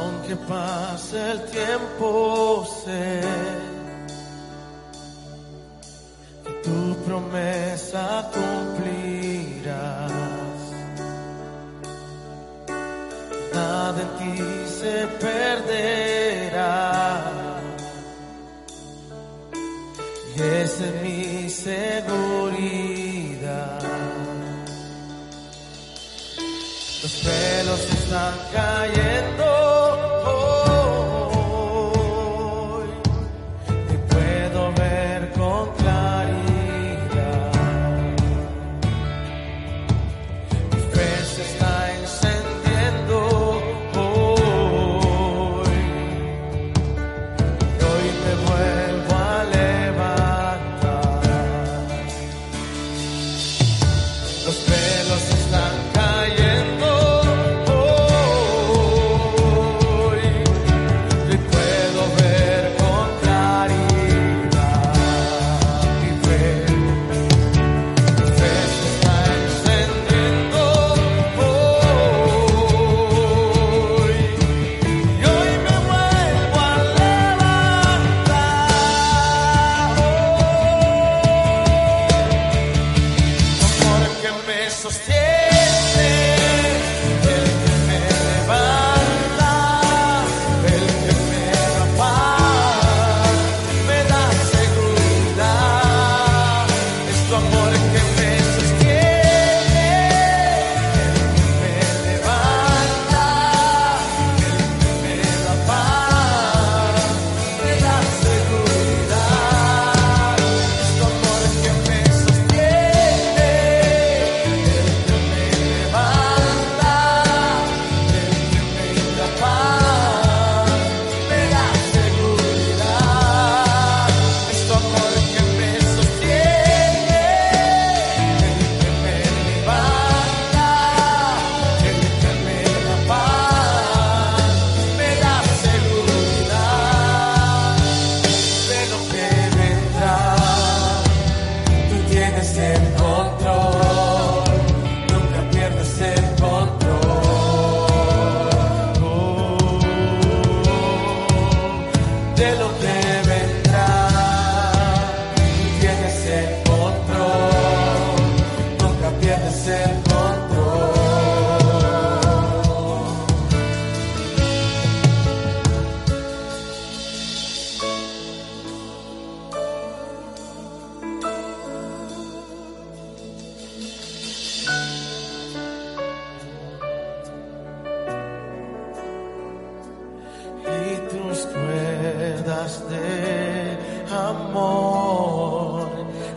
Aunque pase el tiempo, sé que tu promesa cumplirás. Nada en ti se perderá. Y esa es mi seguridad. Los pelos están cayendo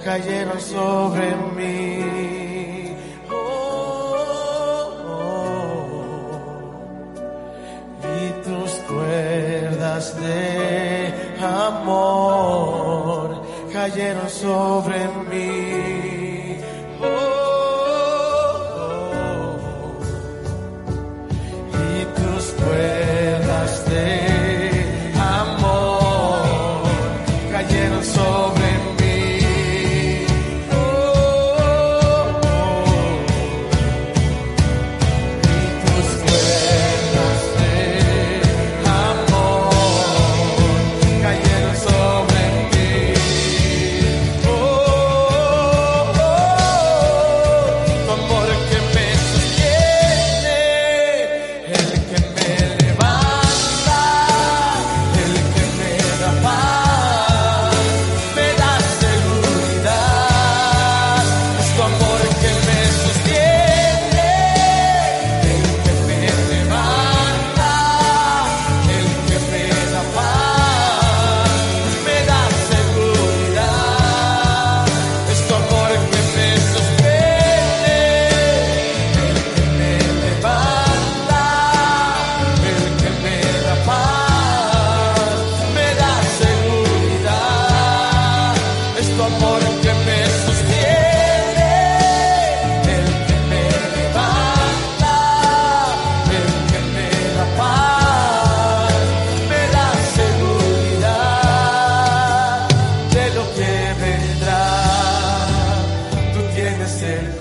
cayeron sobre mí. Oh, oh. Y tus cuerdas de amor cayeron sobre mí.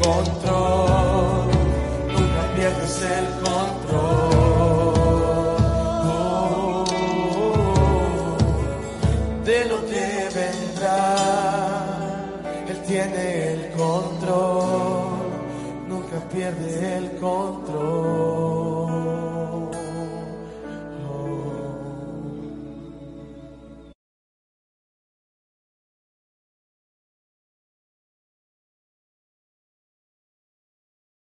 control, nunca pierdes el control de lo que vendrá. Él tiene el control, nunca pierde el control.